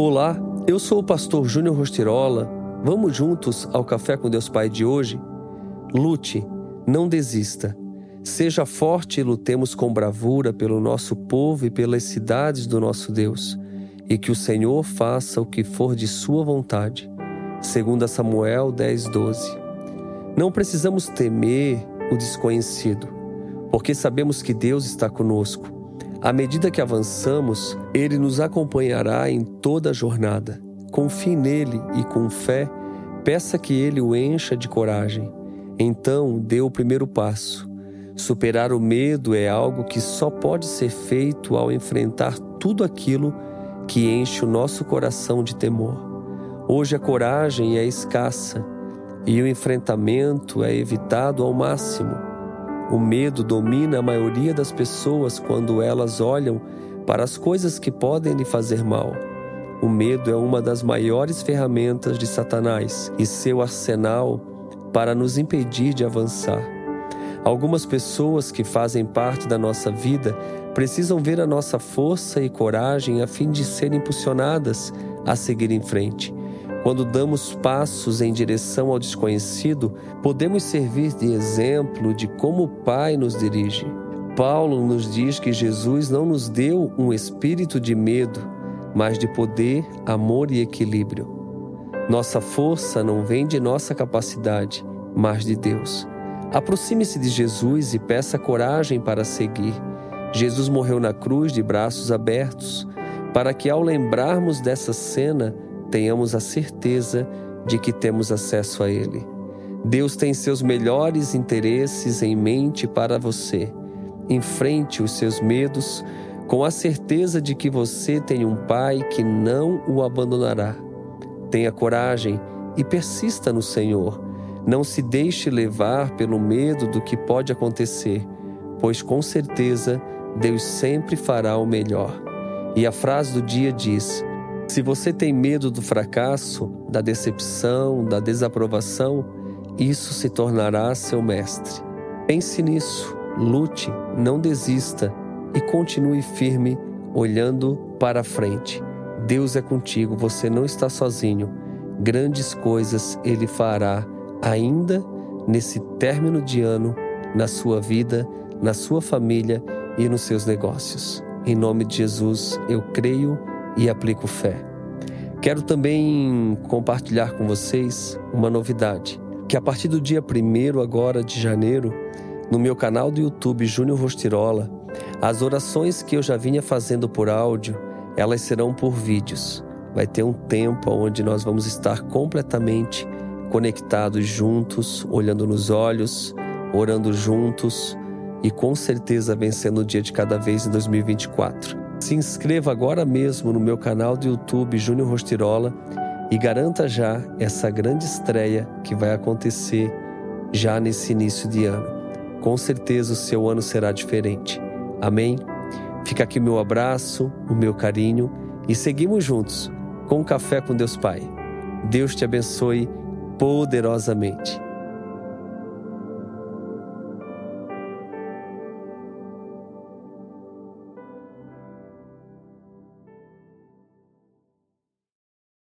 Olá, eu sou o pastor Júnior Rostirola. Vamos juntos ao Café com Deus Pai de hoje? Lute, não desista. Seja forte e lutemos com bravura pelo nosso povo e pelas cidades do nosso Deus, e que o Senhor faça o que for de sua vontade. 2 Samuel 10, 12. Não precisamos temer o desconhecido, porque sabemos que Deus está conosco à medida que avançamos, Ele nos acompanhará em toda a jornada. Confie nele e, com fé, peça que Ele o encha de coragem. Então, dê o primeiro passo. Superar o medo é algo que só pode ser feito ao enfrentar tudo aquilo que enche o nosso coração de temor. Hoje a coragem é escassa e o enfrentamento é evitado ao máximo. O medo domina a maioria das pessoas quando elas olham para as coisas que podem lhe fazer mal. O medo é uma das maiores ferramentas de Satanás e seu arsenal para nos impedir de avançar. Algumas pessoas que fazem parte da nossa vida precisam ver a nossa força e coragem a fim de serem impulsionadas a seguir em frente. Quando damos passos em direção ao desconhecido, podemos servir de exemplo de como o Pai nos dirige. Paulo nos diz que Jesus não nos deu um espírito de medo, mas de poder, amor e equilíbrio. Nossa força não vem de nossa capacidade, mas de Deus. Aproxime-se de Jesus e peça coragem para seguir. Jesus morreu na cruz de braços abertos, para que ao lembrarmos dessa cena, tenhamos a certeza de que temos acesso a Ele. Deus tem seus melhores interesses em mente para você. Enfrente os seus medos com a certeza de que você tem um Pai que não o abandonará. Tenha coragem e persista no Senhor. Não se deixe levar pelo medo do que pode acontecer, pois com certeza Deus sempre fará o melhor. E a frase do dia diz: se você tem medo do fracasso, da decepção, da desaprovação, isso se tornará seu mestre. Pense nisso, lute, não desista e continue firme, olhando para frente. Deus é contigo, você não está sozinho. Grandes coisas Ele fará ainda nesse término de ano, na sua vida, na sua família e nos seus negócios. Em nome de Jesus, eu creio e aplico fé. Quero também compartilhar com vocês uma novidade, que a partir do dia 1 agora de janeiro, no meu canal do YouTube Júnior Rostirola, as orações que eu já vinha fazendo por áudio, elas serão por vídeos. Vai ter um tempo onde nós vamos estar completamente conectados juntos, olhando nos olhos, orando juntos e com certeza vencendo o dia de cada vez em 2024. Se inscreva agora mesmo no meu canal do YouTube Júnior Rostirola e garanta já essa grande estreia que vai acontecer já nesse início de ano. Com certeza o seu ano será diferente. Amém? Fica aqui meu abraço, o meu carinho e seguimos juntos com o Café com Deus Pai. Deus te abençoe poderosamente.